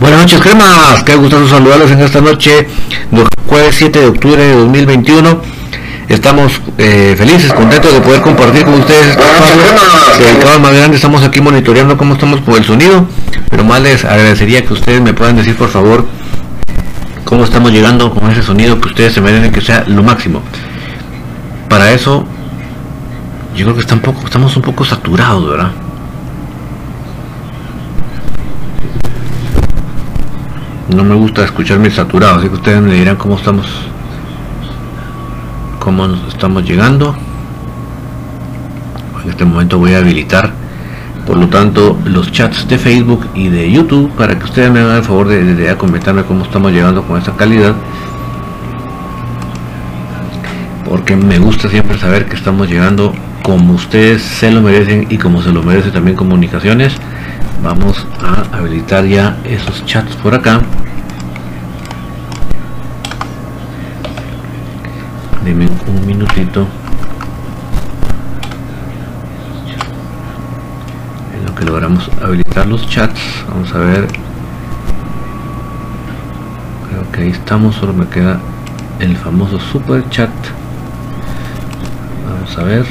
Buenas noches, cremas. Qué gusto saludarlos en esta noche, jueves 7 de octubre de 2021. Estamos eh, felices, contentos de poder compartir con ustedes este espacio más grande. Estamos aquí monitoreando cómo estamos con el sonido, pero más les agradecería que ustedes me puedan decir, por favor, cómo estamos llegando con ese sonido que ustedes se merecen que sea lo máximo. Para eso, yo creo que está un poco, estamos un poco saturados, ¿verdad? No me gusta escucharme saturado, así que ustedes me dirán cómo estamos cómo estamos llegando. En este momento voy a habilitar por lo tanto los chats de Facebook y de YouTube para que ustedes me hagan el favor de, comentarme cómo estamos llegando con esta calidad. Porque me gusta siempre saber que estamos llegando como ustedes se lo merecen y como se lo merece también comunicaciones. Vamos a habilitar ya esos chats por acá dime un minutito en lo que logramos habilitar los chats. Vamos a ver. Creo que ahí estamos solo me queda el famoso super chat. Vamos a ver.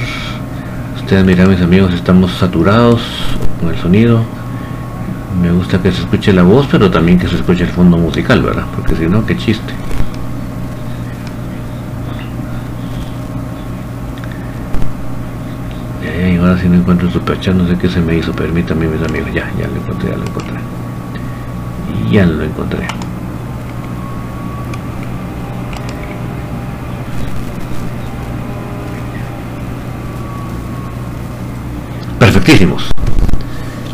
Ustedes miran mis amigos estamos saturados con el sonido. Me gusta que se escuche la voz pero también que se escuche el fondo musical verdad porque si no qué chiste y ahora si no encuentro el superchat no sé qué se me hizo permítame mis amigos ya ya lo encontré ya lo encontré ya lo encontré perfectísimos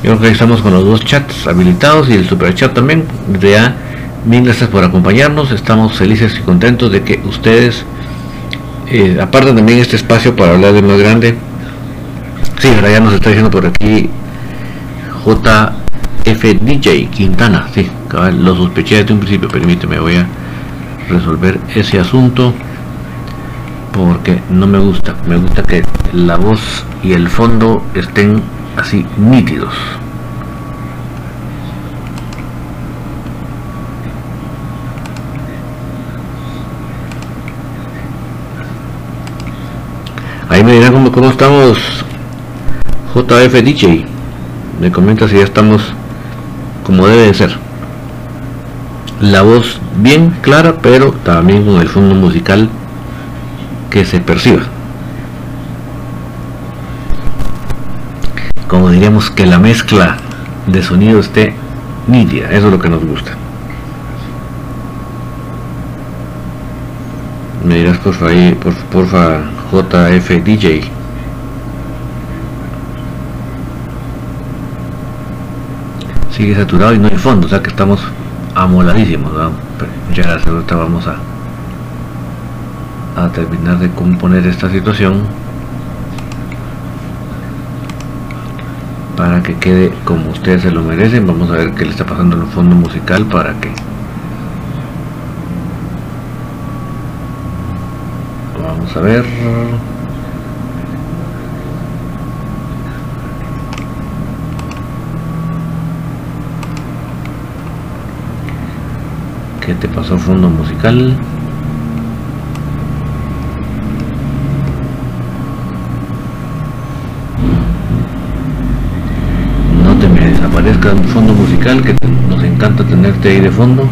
yo creo que estamos con los dos chats habilitados y el super chat también. Ya, mil gracias por acompañarnos. Estamos felices y contentos de que ustedes eh, aparten también este espacio para hablar de más grande. Sí, ahora ya nos está diciendo por aquí JFDJ Quintana. Sí, lo sospeché desde un principio. Permíteme, voy a resolver ese asunto porque no me gusta. Me gusta que la voz y el fondo estén así nítidos. Ahí me dirán cómo, cómo estamos JF DJ. Me comenta si ya estamos como debe de ser. La voz bien clara, pero también con el fondo musical que se perciba. como diríamos que la mezcla de sonido esté nítida, eso es lo que nos gusta. Me dirás porfa ahí, por, porfa JF DJ. sigue saturado y no hay fondo, o sea que estamos amoladísimos. Ya gracias, vamos a, a terminar de componer esta situación para que quede como ustedes se lo merecen. Vamos a ver qué le está pasando en el fondo musical para que vamos a ver. ¿Qué te pasó fondo musical? No te me desaparezca un fondo musical que nos encanta tenerte ahí de fondo.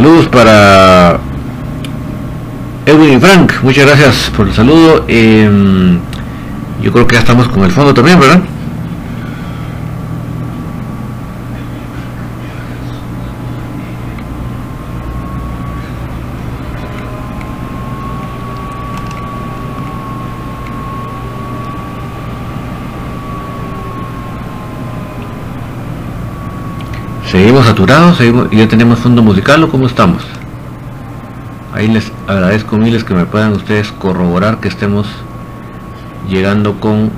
Saludos para Edwin y Frank, muchas gracias por el saludo. Em, yo creo que ya estamos con el fondo también, ¿verdad? ¿Seguimos saturados? ¿Seguimos, ¿Ya tenemos fondo musical o cómo estamos? Ahí les agradezco miles que me puedan ustedes corroborar que estemos llegando con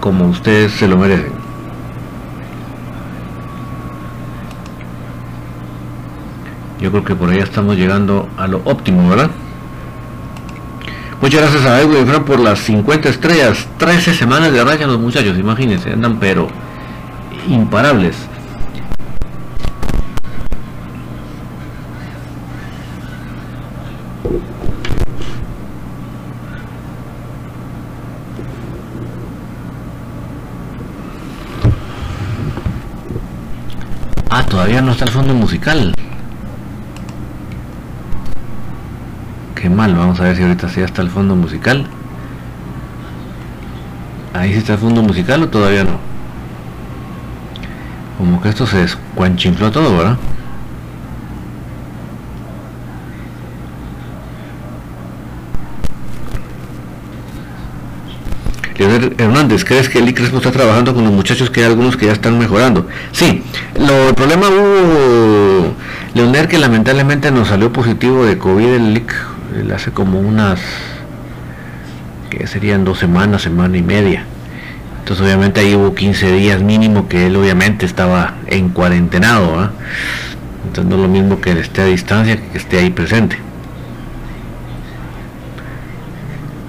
como ustedes se lo merecen. Yo creo que por ahí estamos llegando a lo óptimo, ¿verdad? Muchas gracias a Edwin Fran por las 50 estrellas. 13 semanas de raya los muchachos, imagínense, andan pero imparables. Ah, todavía no está el fondo musical. Qué mal, vamos a ver si ahorita sí está el fondo musical. Ahí sí está el fondo musical o todavía no. Como que esto se descuanchinfló todo, ¿verdad? Leonel Hernández, ¿crees que el ICRESPO está trabajando con los muchachos que hay algunos que ya están mejorando? Sí, lo, el problema hubo, Leonel, que lamentablemente nos salió positivo de COVID el IC hace como unas, que serían dos semanas, semana y media. Entonces obviamente ahí hubo 15 días mínimo que él obviamente estaba en cuarentenado, ¿ah? entonces no es lo mismo que él esté a distancia que esté ahí presente.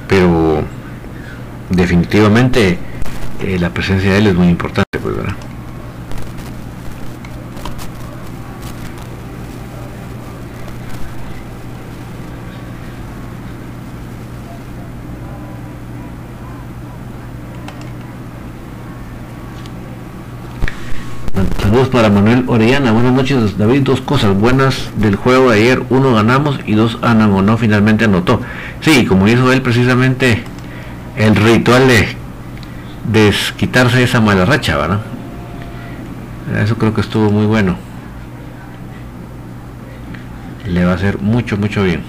Pero definitivamente eh, la presencia de él es muy importante, pues, ¿verdad? Saludos para Manuel Orellana. Buenas noches, David. Dos cosas buenas del juego de ayer. Uno ganamos y dos Ana no finalmente anotó. Sí, como hizo él precisamente el ritual de desquitarse esa mala racha, ¿verdad? Eso creo que estuvo muy bueno. Le va a hacer mucho, mucho bien.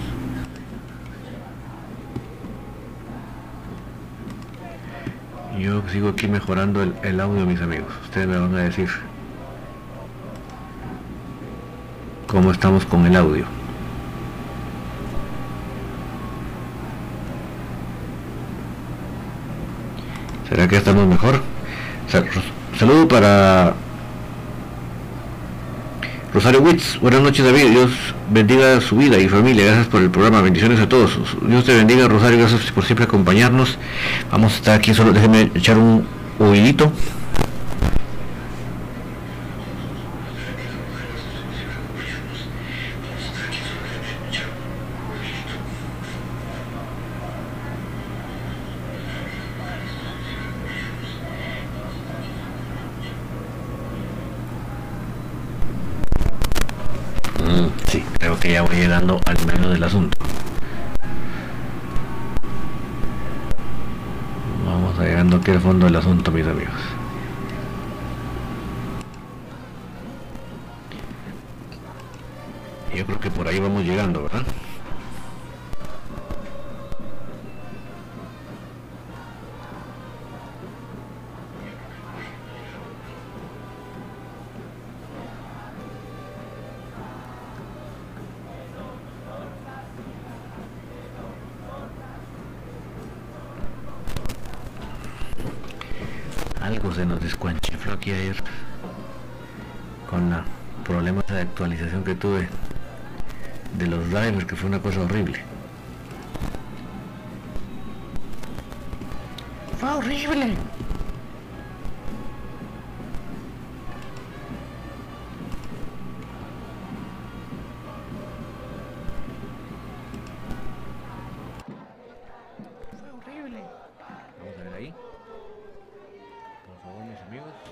Yo sigo aquí mejorando el, el audio, mis amigos. Ustedes me van a decir cómo estamos con el audio. ¿Será que estamos mejor? Saludo para Rosario Witz. Buenas noches David. Dios bendiga su vida y familia. Gracias por el programa. Bendiciones a todos. Dios te bendiga Rosario. Gracias por siempre acompañarnos. Vamos a estar aquí solo. Déjenme echar un oídito. Sí, creo que ya voy llegando al medio del asunto. Vamos a llegando aquí al asunto, mis amigos.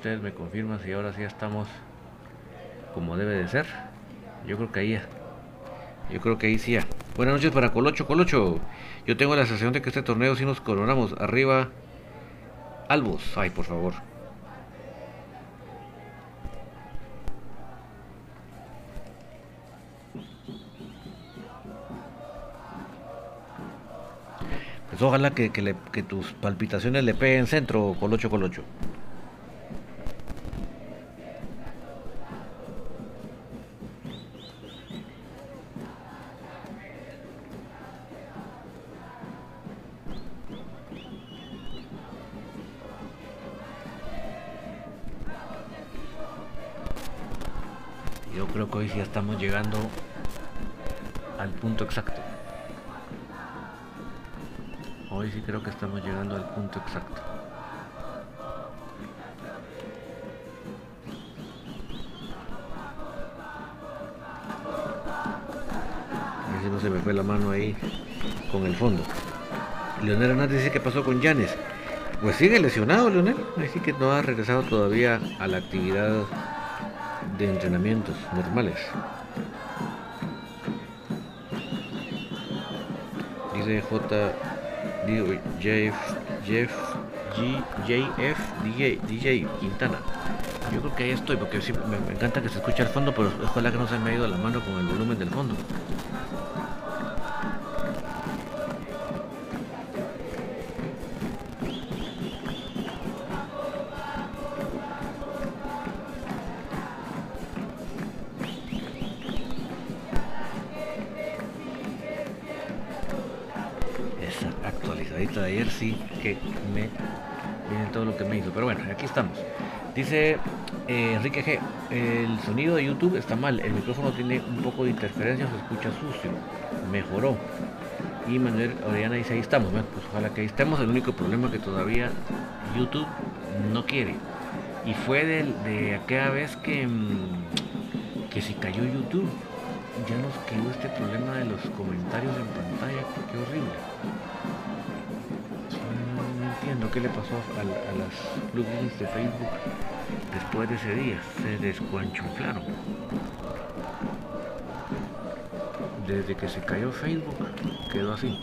Ustedes me confirman si ahora sí estamos como debe de ser. Yo creo que ahí. Yo creo que ahí sí ya. Buenas noches para Colocho Colocho. Yo tengo la sensación de que este torneo sí nos coronamos. Arriba. Albus. Ay, por favor. Pues ojalá que, que tus palpitaciones le peguen centro, Colocho Colocho. Estamos llegando al punto exacto. Hoy sí creo que estamos llegando al punto exacto. A ver si no se me fue la mano ahí con el fondo. Leonel Hernández dice que pasó con Yanes. Pues sigue lesionado Leonel, así que no ha regresado todavía a la actividad de entrenamientos normales. Dice J. digo, Jeff, Jeff, G, JF, DJ, DJ Quintana. Yo creo que ahí estoy, porque sí, me, encanta que se escuche al fondo, pero ojalá que no se me ha ido la mano con el volumen del fondo. Esa actualizadita de ayer sí que me viene todo lo que me hizo. Pero bueno, aquí estamos. Dice eh, Enrique G. El sonido de YouTube está mal. El micrófono tiene un poco de interferencia, se escucha sucio. Mejoró. Y Manuel Orellana dice ahí estamos. Bueno, pues ojalá que ahí estemos. El único problema que todavía YouTube no quiere. Y fue de, aquella vez que, mm, que si cayó YouTube. Ya nos quedó este problema de los comentarios en pantalla. Qué horrible. Qué le pasó a, las plugins de Facebook después de ese día. Se descuanchuflaron. Desde que se cayó Facebook, quedó así.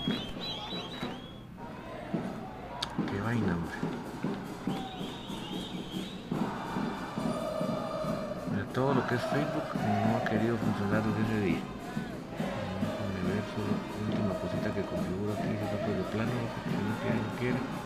Qué vaina, hombre. De todo lo que es Facebook no ha querido funcionar desde ese día. Última cosita que aquí, de plano.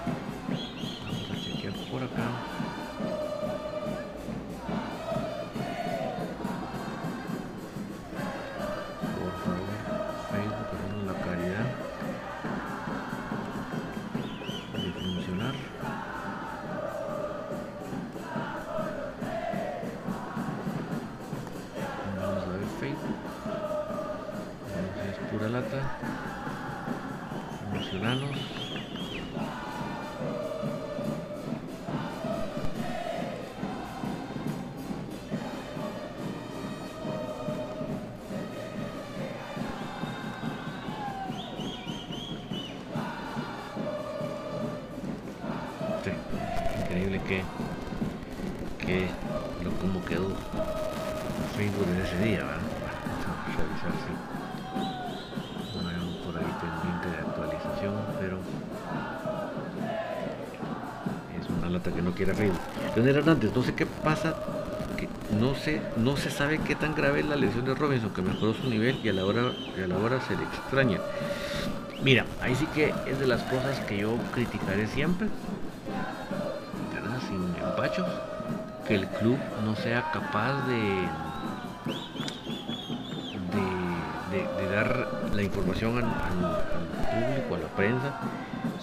Quiere Facebook. Leonel Hernández, no sé qué pasa, que no sé, no se sabe qué tan grave es la lesión de Robinson, que mejoró su nivel y a la hora, a la hora se le extraña. Mira, ahí sí que es de las cosas que yo criticaré siempre, ¿verdad? Sin empachos, que el club no sea capaz de, de, de- dar la información al, al- al público, a la prensa,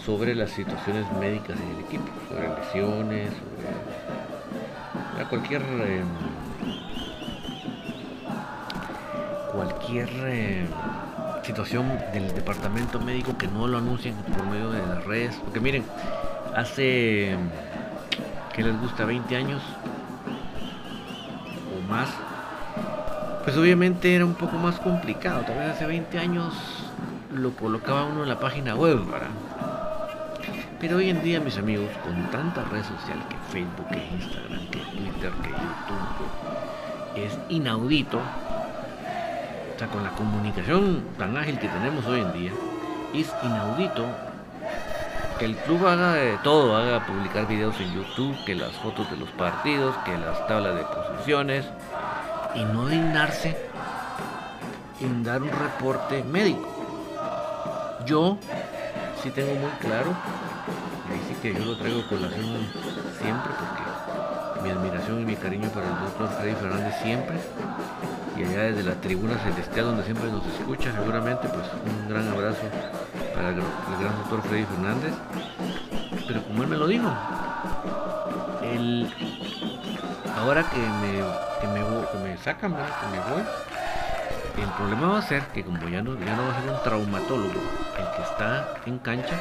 sobre las situaciones médicas en el equipo, sobre lesiones, sobre cualquier eh, cualquier eh, situación del departamento médico que no lo anuncien por medio de las redes. Porque miren, hace que les gusta 20 años o más, pues obviamente era un poco más complicado. Tal vez hace 20 años lo colocaba uno en la página web, ¿verdad? Pero hoy en día, mis amigos, con tantas redes sociales que Facebook, que Instagram, que Twitter, que YouTube, es inaudito. O sea, con la comunicación tan ágil que tenemos hoy en día, es inaudito que el club haga de todo, haga publicar videos en YouTube, que las fotos de los partidos, que las tablas de posiciones, y no dignarse en dar un reporte médico. Yo sí tengo muy claro Así que yo lo traigo colación siempre porque mi admiración y mi cariño para el doctor Freddy Fernández siempre. Y allá desde la tribuna celestial donde siempre nos escucha, seguramente, pues un gran abrazo para el, gran doctor Freddy Fernández. Pero como él me lo dijo, ahora que me, que me, que me sacan, que me voy, el problema va a ser que como ya no, ya no va a ser un traumatólogo el que está en cancha,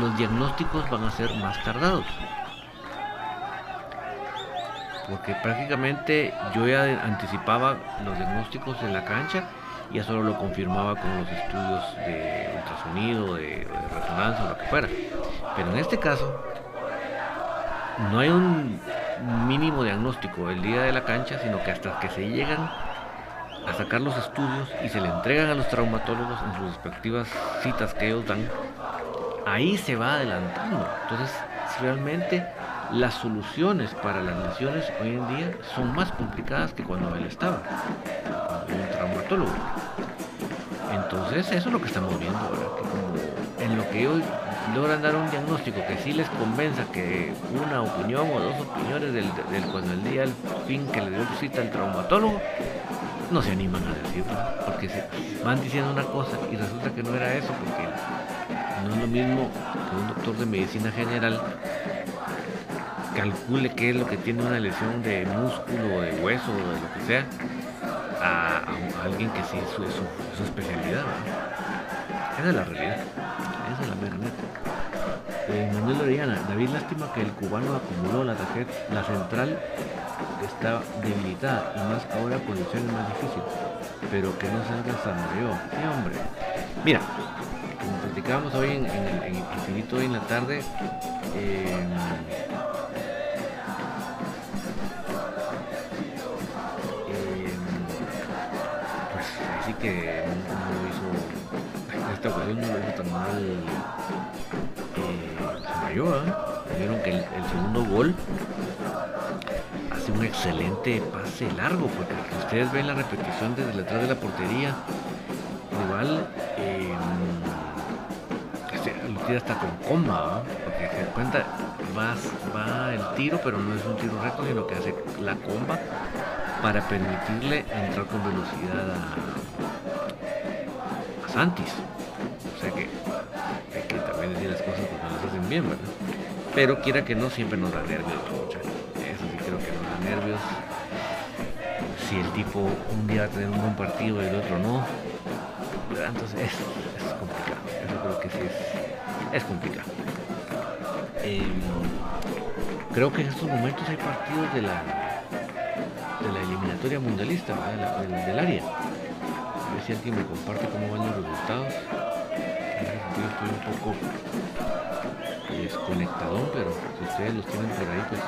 los diagnósticos van a ser más tardados. Porque prácticamente yo ya anticipaba los diagnósticos en la cancha ya solo lo confirmaba con los estudios de ultrasonido, de, de resonancia o lo que fuera. Pero en este caso, no hay un mínimo diagnóstico el día de la cancha, sino que hasta que se llegan a sacar los estudios y se le entregan a los traumatólogos en sus respectivas citas que ellos dan, ahí se va adelantando. Entonces, realmente las soluciones para las lesiones hoy en día son más complicadas que cuando él estaba, un traumatólogo. Entonces, eso es lo que estamos viendo ahora, que como en lo que hoy logran dar un diagnóstico que sí les convenza que una opinión o dos opiniones del, cuando el día al fin que le dio cita al traumatólogo, no se animan a decirlo, porque se van diciendo una cosa y resulta que no era eso, porque no es lo mismo que un doctor de medicina general calcule qué es lo que tiene una lesión de músculo, de hueso, de lo que sea, a, alguien que sí es su, especialidad. Esa es la realidad. Esa es la mera neta. Eh, Manuel Orellana, David, lástima que el cubano acumuló la tarjeta, la central está debilitada y más ahora posición es más difícil, pero que no salga San Mario. Sí, hombre. Mira, platicábamos hoy en, en, Infinito hoy en la tarde, eh, pues así que no, lo hizo, esta ocasión no lo hizo tan mal eh, Samayoa. Vieron que el, segundo gol hace un excelente pase largo, porque ustedes ven la repetición desde detrás de la portería, igual eh, hasta con comba, porque se cuenta, va, va el tiro, pero no es un tiro recto, sino que hace la comba para permitirle entrar con velocidad a, Santis. O sea que bien, ¿verdad? Pero quiera que no, siempre nos da nervios, muchachos. Eso sí creo que nos da nervios. Si el tipo un día va a tener un buen partido y el otro no. Entonces eso, eso es complicado. Eso creo que sí es es complicado. Em, creo que en estos momentos hay partidos de la de la eliminatoria mundialista del, área. A ver si alguien me comparte cómo van los resultados. Yo estoy un poco desconectadón, pero si ustedes los tienen por ahí, pues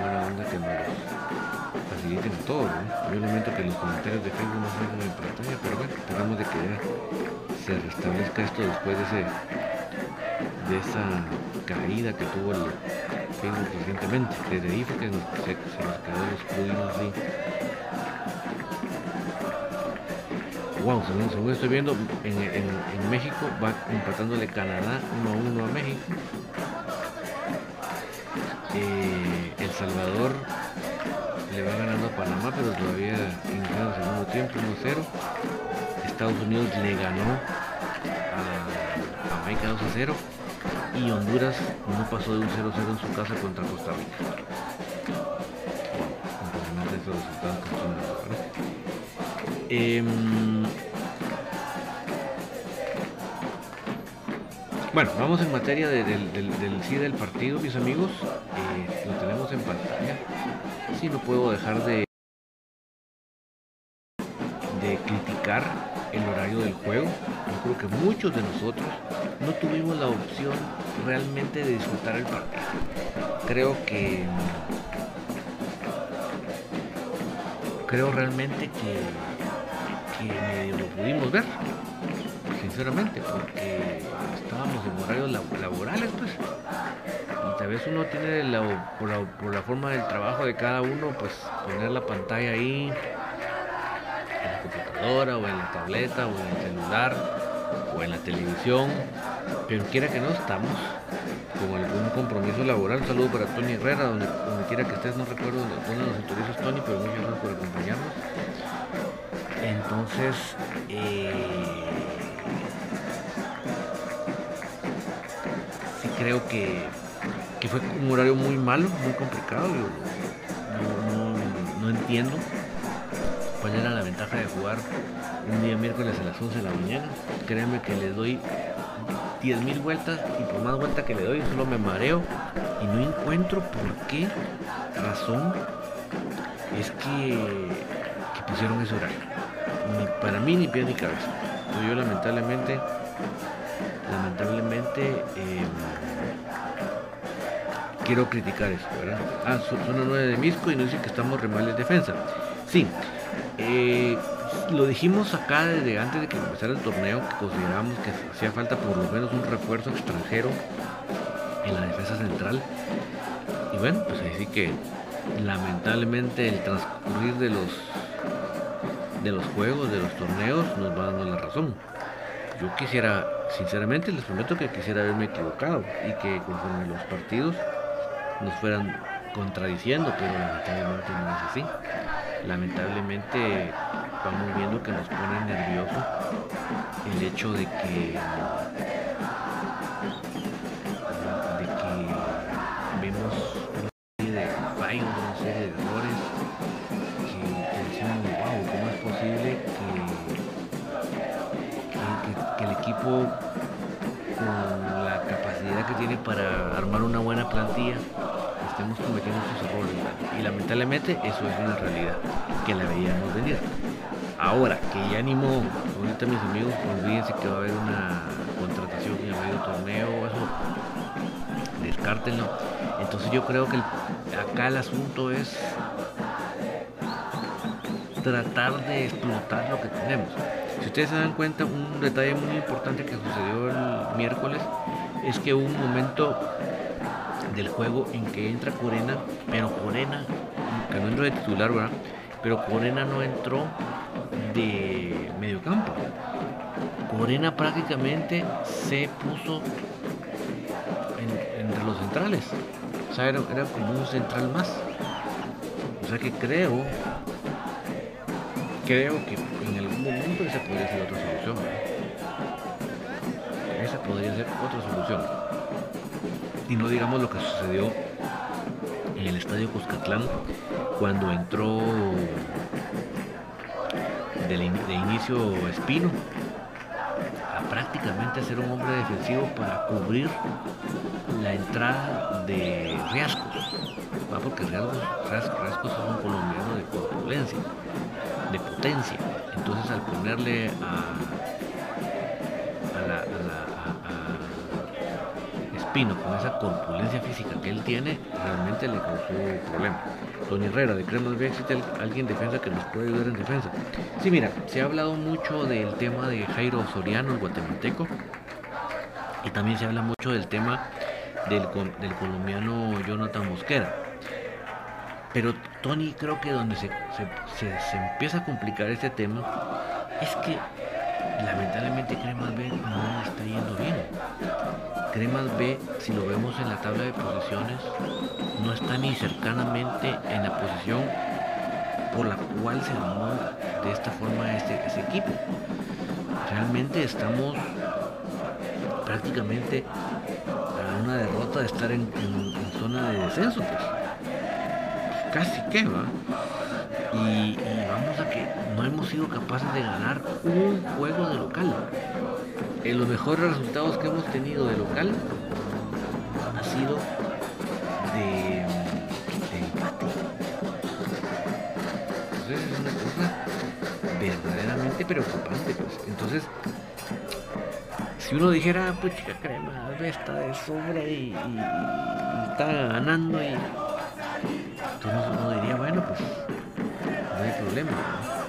buena onda que me los faciliten a todos. Yo lamento que los comentarios de Facebook no salgan en pantalla, pero bueno, esperamos de que ya se restablezca esto después de ese de esa caída que tuvo el Facebook recientemente. Desde ahí fue que se, nos quedó los fluidos así. Wow, según, estoy viendo, en, México va empatándole Canadá 1 a 1 a México. Salvador le va ganando a Panamá, pero todavía en el segundo tiempo 1-0. Estados Unidos le ganó a Jamaica 2-0 y Honduras no pasó de un 0-0 en su casa contra Costa Rica. Bueno, vamos en materia del, del, sí del partido, mis amigos. No puedo dejar de, de criticar el horario del juego. Yo creo que muchos de nosotros no tuvimos la opción realmente de disfrutar el partido. Creo que creo realmente que, que medio lo pudimos ver, sinceramente, porque estábamos en horarios laborales, pues. Vez uno tiene la, por la forma del trabajo de cada uno, pues poner la pantalla ahí, en la computadora o en la tableta o en el celular o en la televisión, pero quiera que no estamos con algún compromiso laboral. Un saludo para Tony Herrera, donde, donde quiera que estés, no recuerdo dónde, nos autorizas Tony, pero muchas gracias por acompañarnos. Entonces, eh, sí creo que, que, fue un horario muy malo, muy complicado. No, entiendo cuál era la ventaja de jugar un día miércoles a las 11 de la mañana. Créanme que le doy 10.000 vueltas y por más vuelta que le doy solo me mareo y no encuentro por qué razón es que, pusieron ese horario. para mí ni pie ni cabeza. yo lamentablemente, lamentablemente em, quiero criticar eso, ¿verdad? Ah, son, 9 de Misco y nos dice que estamos re mal en defensa. Sí, eh, lo dijimos acá desde antes de que empezara el torneo, que considerábamos que hacía falta por lo menos un refuerzo extranjero en la defensa central. Y bueno, pues así que lamentablemente el transcurrir de los de los juegos, de los torneos, nos va dando la razón. Yo quisiera, sinceramente les prometo que quisiera haberme equivocado y que conforme los partidos nos fueran contradiciendo, pero lamentablemente no es así. Lamentablemente vamos viendo que nos pone nervioso el hecho de que para armar una buena plantilla estemos cometiendo estos errores y lamentablemente eso es una realidad que la veíamos venir Ahora, que ya animó, ahorita mis amigos, olvídense que va a haber una contratación en medio torneo, eso, descártenlo. Entonces yo creo que acá el asunto es tratar de explotar lo que tenemos. Si ustedes se dan cuenta, un detalle muy importante que sucedió el miércoles es que hubo un momento del juego en que entra Corena, pero Corena, que no entró de titular, ¿verdad? Pero Corena no entró de mediocampo. Corena prácticamente se puso entre los centrales. O sea, era, como un central más. O sea que creo, creo que en algún momento esa podría ser otra solución. Podría ser otra solución. Y no digamos lo que sucedió en el estadio Cuscatlán cuando entró de, inicio Espino a prácticamente ser un hombre defensivo para cubrir la entrada de Riascos, porque Riascos, es un colombiano de corpulencia, de potencia. Entonces al ponerle a, Espino con esa corpulencia física que él tiene, realmente le causó problema. Tony Herrera de Cremas B, ¿existe alguien defensa que nos puede ayudar en defensa? Sí, mira, se ha hablado mucho del tema de Jairo Soriano, el guatemalteco, y también se habla mucho del tema del, del colombiano Jonathan Mosquera. Pero Tony creo que donde se, se, empieza a complicar este tema es que lamentablemente Cremas B no está yendo bien. Cremas B, si lo vemos en la tabla de posiciones, no está ni cercanamente en la posición por la cual se armó de esta forma este, este equipo. Realmente estamos prácticamente a una derrota de estar en, zona de descenso, pues. Casi que va. Y, vamos a que no hemos sido capaces de ganar un juego de local. En los mejores resultados que hemos tenido de local ha sido de, empate. Entonces es una cosa verdaderamente preocupante. Pues. Entonces, si uno dijera, pues chica crema, está de sobra y, está ganando y entonces uno diría, bueno, pues no hay problema.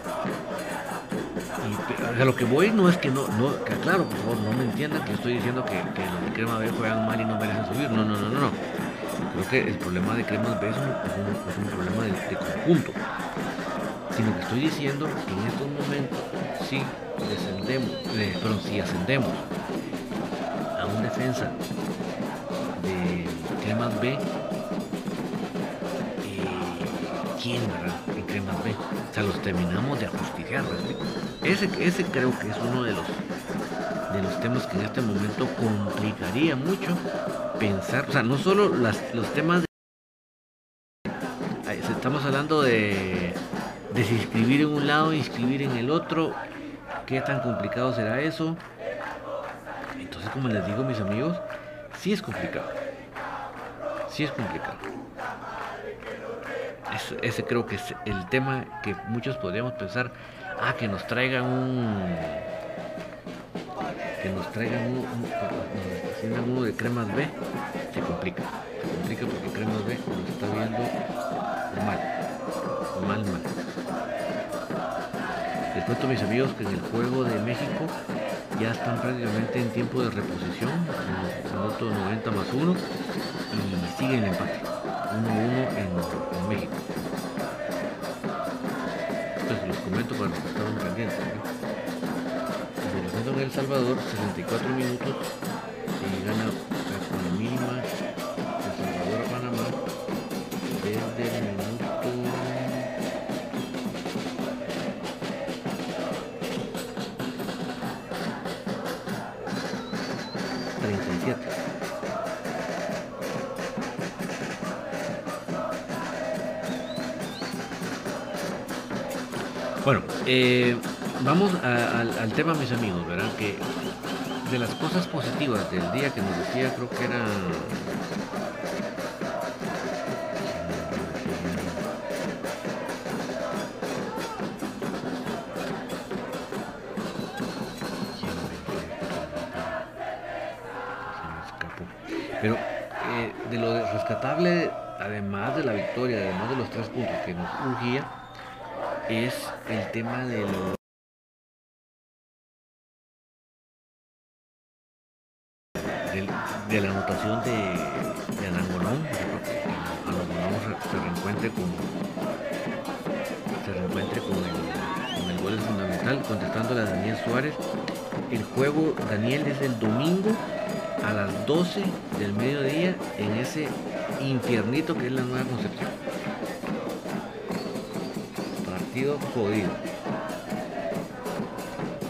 A lo que voy no es que no, no que, claro, por favor, no me entiendan que estoy diciendo que, los de Crema B juegan mal y no merecen subir. No, no, no, no, no. Creo que el problema de Crema B es un, problema de, conjunto. Sino que estoy diciendo que en estos momentos, si descendemos, eh, perdón, si ascendemos a un defensa de Cremas B, quién, ¿verdad? Cremas B. O sea, los terminamos de ajusticiar, Ese, ese creo que es uno de los, de los temas que en este momento complicaría mucho pensar, o sea, no solo las, los temas de... Estamos hablando de, de si inscribir en un lado, inscribir en el otro, qué tan complicado será eso. Entonces, como les digo, mis amigos, sí es complicado. Sí es complicado ese creo que es el tema que muchos podríamos pensar, ah, que nos traigan un... Que nos traigan un, un, uno de cremas B, se complica. Se complica porque cremas B nos está viendo mal. Mal, mal. Les cuento mis amigos que en el juego de México ya están prácticamente en tiempo de reposición, en minuto 90 más 1 y siguen el empate, 1-1 en, en, México. Entonces los comento para los que estaban pendientes. ¿eh? en El Salvador, 64 minutos y gana con la mínima El Salvador a Panamá desde el minuto. ...37... Bueno, eh, vamos al tema, mis amigos, ¿verdad? Que de las cosas positivas del día que nos decía, creo que era... Pero eh, de lo rescatable, además de la victoria, además de los tres puntos que nos urgía, es el tema de lo de, la anotación de, de Anangolón, se, se reencuentre con se reencuentre con el, con el gol fundamental, contestándole a Daniel Suárez. El juego, Daniel, es el domingo a las 12 del mediodía en ese infiernito que es la nueva concepción partido jodido.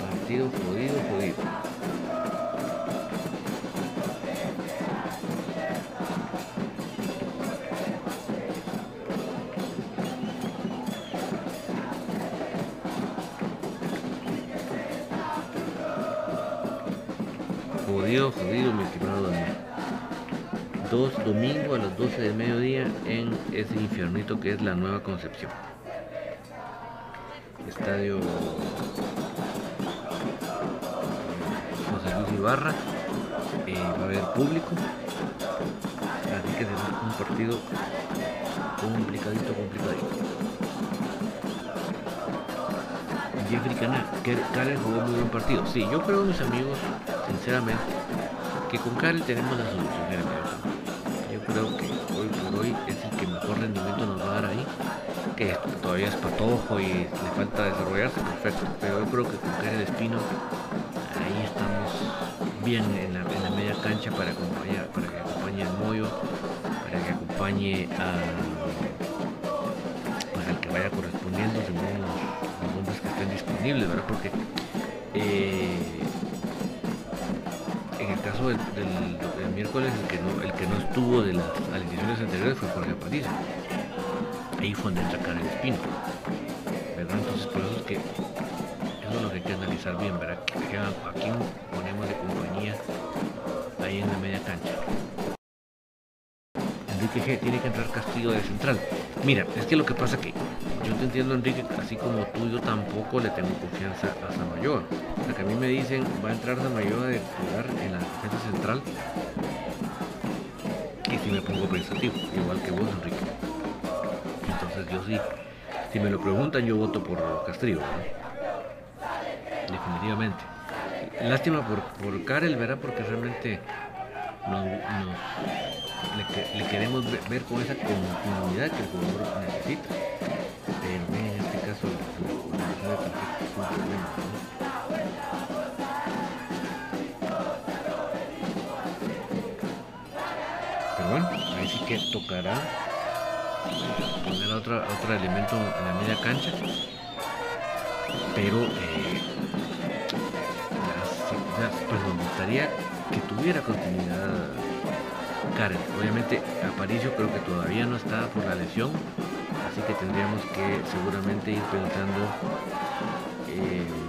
Partido jodido, jodido. Jodido, jodido, mi estimado. Dos domingos a las 12 del mediodía en ese infiernito que es la nueva concepción estadio José Luis Ibarra eh, va a haber público. Así que será un partido complicadito complicadito. Jeffrey Karen jugó muy buen partido. Sí yo creo mis amigos sinceramente que con Karen tenemos la solución yo creo que hoy por hoy es el que mejor rendimiento nos va a dar ahí que todavía es patojo y le falta desarrollarse, perfecto. Pero yo creo que con Karen Espino, ahí estamos bien en la, media cancha para, acompañar, para que acompañe al Moyo, para que acompañe a, para el que vaya correspondiendo según los, hombres que estén disponibles, ¿verdad? Porque eh, en el caso del, miércoles el que no, el que no estuvo de las alineaciones anteriores fue Jorge Aparicio ahí fue donde entra el Espino. ¿verdad? Entonces por eso es que eso es lo que hay que analizar bien, ¿verdad? ¿A quién ponemos de compañía ahí en la media cancha? Enrique G tiene que entrar Castillo de central. Mira, es que lo que pasa que yo te entiendo Enrique, así como tú, yo tampoco le tengo confianza a Samayoa. O sea que a mí me dicen, va a entrar Samayoa de jugar en la defensa central. Y si me pongo pensativo, igual que vos Enrique. Yo sí, si me lo preguntan yo voto por Castillo. Definitivamente. Lástima por, por Karel, ¿verdad? Porque realmente le, queremos ver, con esa continuidad que el jugador necesita. Pero en este caso. Pero bueno, ahí sí que tocará poner otro, otro elemento en la media cancha. Pero eh, pues nos gustaría que tuviera continuidad Karen. Obviamente Aparicio creo que todavía no está por la lesión, así que tendríamos que seguramente ir pensando en,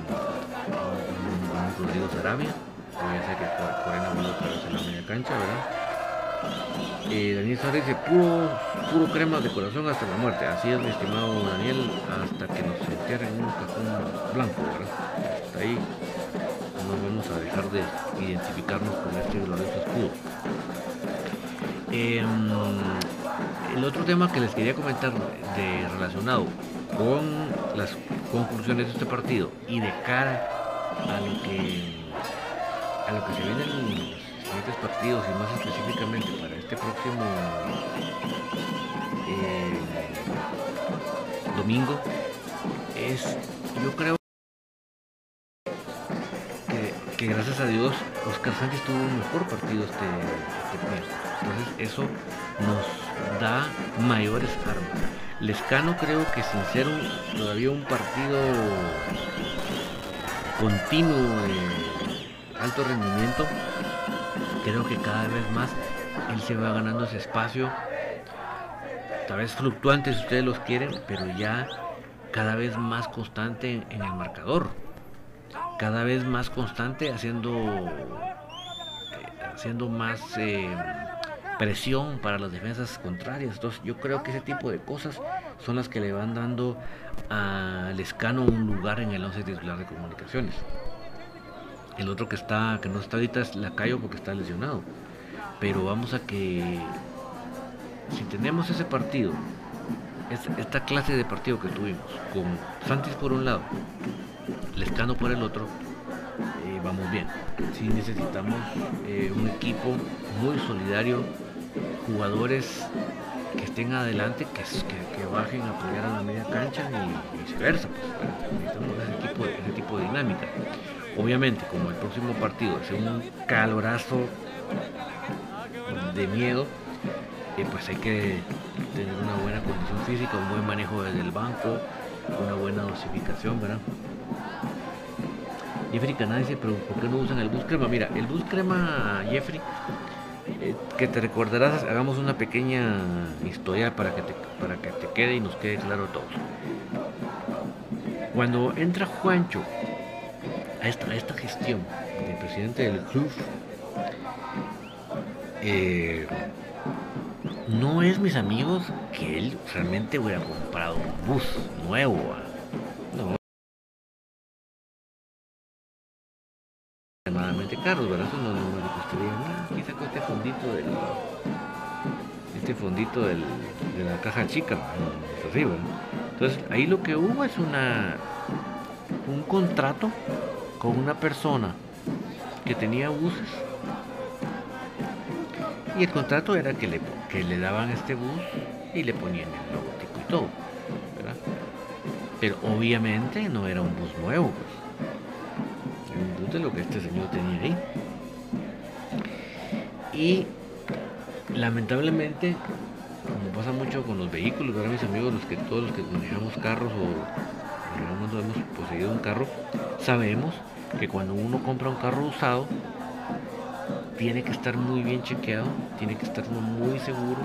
Rodrigo Sarabia, ya sé que Corena vuelve otra vez en la media cancha, ¿verdad? Eh, Daniel Sarabia dice puro, puro crema de corazón hasta la muerte. Así es mi estimado Daniel, hasta que nos entierren en un cajón blanco, ¿verdad? Hasta ahí no vamos a dejar de identificarnos con este glorioso escudo. Em, el otro tema que les quería comentar de, relacionado con las conclusiones de este partido y de cara a lo que a lo que se viene en los siguientes partidos y más específicamente para este próximo eh, domingo es yo creo que, gracias a Dios Oscar Sánchez tuvo un mejor partido este, este entonces eso nos da mayores armas. Lescano creo que sin ser todavía un partido continuo de alto rendimiento, creo que cada vez más él se va ganando ese espacio, tal vez fluctuante si ustedes los quieren, pero ya cada vez más constante en el marcador, cada vez más constante haciendo, haciendo más... Eh, presión para las defensas contrarias. Entonces yo creo que ese tipo de cosas son las que le van dando a Lescano un lugar en el 11 titular de comunicaciones. El otro que está que no está ahorita es Lacayo porque está lesionado. Pero vamos a que si tenemos ese partido, esta clase de partido que tuvimos, con Santis por un lado, Lescano por el otro, eh, vamos bien. Si necesitamos eh, un equipo muy solidario jugadores que estén adelante, que, bajen a apoyar a la media cancha y viceversa, pues, ese tipo, ese tipo de dinámica. Obviamente, como el próximo partido es un calorazo de miedo, eh, pues hay que tener una buena condición física, un buen manejo desde el banco, una buena dosificación, ¿verdad? Jeffrey Canadá dice, pero ¿por qué no usan el bus crema? Mira, el bus crema, Jeffrey, eh, que te recordarás, hagamos una pequeña historia para que, te, para que te quede y nos quede claro todo. Cuando entra Juancho a esta, esta gestión del presidente del club, eh, no es mis amigos que él realmente hubiera comprado un bus nuevo. ¿ah? extremadamente caros, ¿verdad? Eso no, no me costaría nada. Aquí saco este fondito del. Este fondito del, de la caja chica, arriba. Entonces, ahí lo que hubo es una un contrato con una persona que tenía buses. Y el contrato era que le, que le daban este bus y le ponían el logotipo y todo. ¿verdad? Pero obviamente no era un bus nuevo. Pues de lo que este señor tenía ahí. Y lamentablemente, como pasa mucho con los vehículos, ahora mis amigos, los que todos los que manejamos carros o hemos poseído un carro, sabemos que cuando uno compra un carro usado, tiene que estar muy bien chequeado, tiene que estar muy seguro,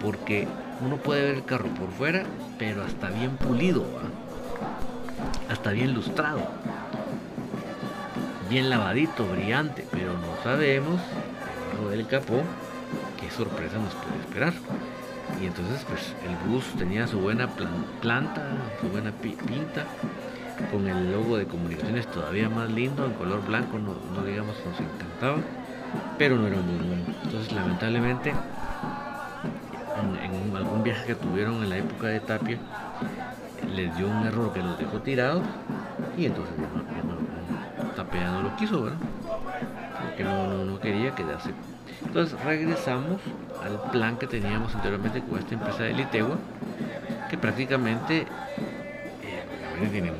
porque uno puede ver el carro por fuera, pero hasta bien pulido. hasta bien lustrado, bien lavadito, brillante, pero no sabemos debajo del capó qué sorpresa nos puede esperar. Y entonces pues el bus tenía su buena planta, su buena pinta, con el logo de comunicaciones todavía más lindo, en color blanco, no, no digamos nos encantaba, pero no era muy bueno. Entonces lamentablemente en, algún viaje que tuvieron en la época de Tapia, les dio un error que los dejó tirados y entonces Tapia no lo quiso, ¿verdad? Porque no, no, quería quedarse. Entonces regresamos al plan que teníamos anteriormente con esta empresa de Litegua, que prácticamente eh, tienen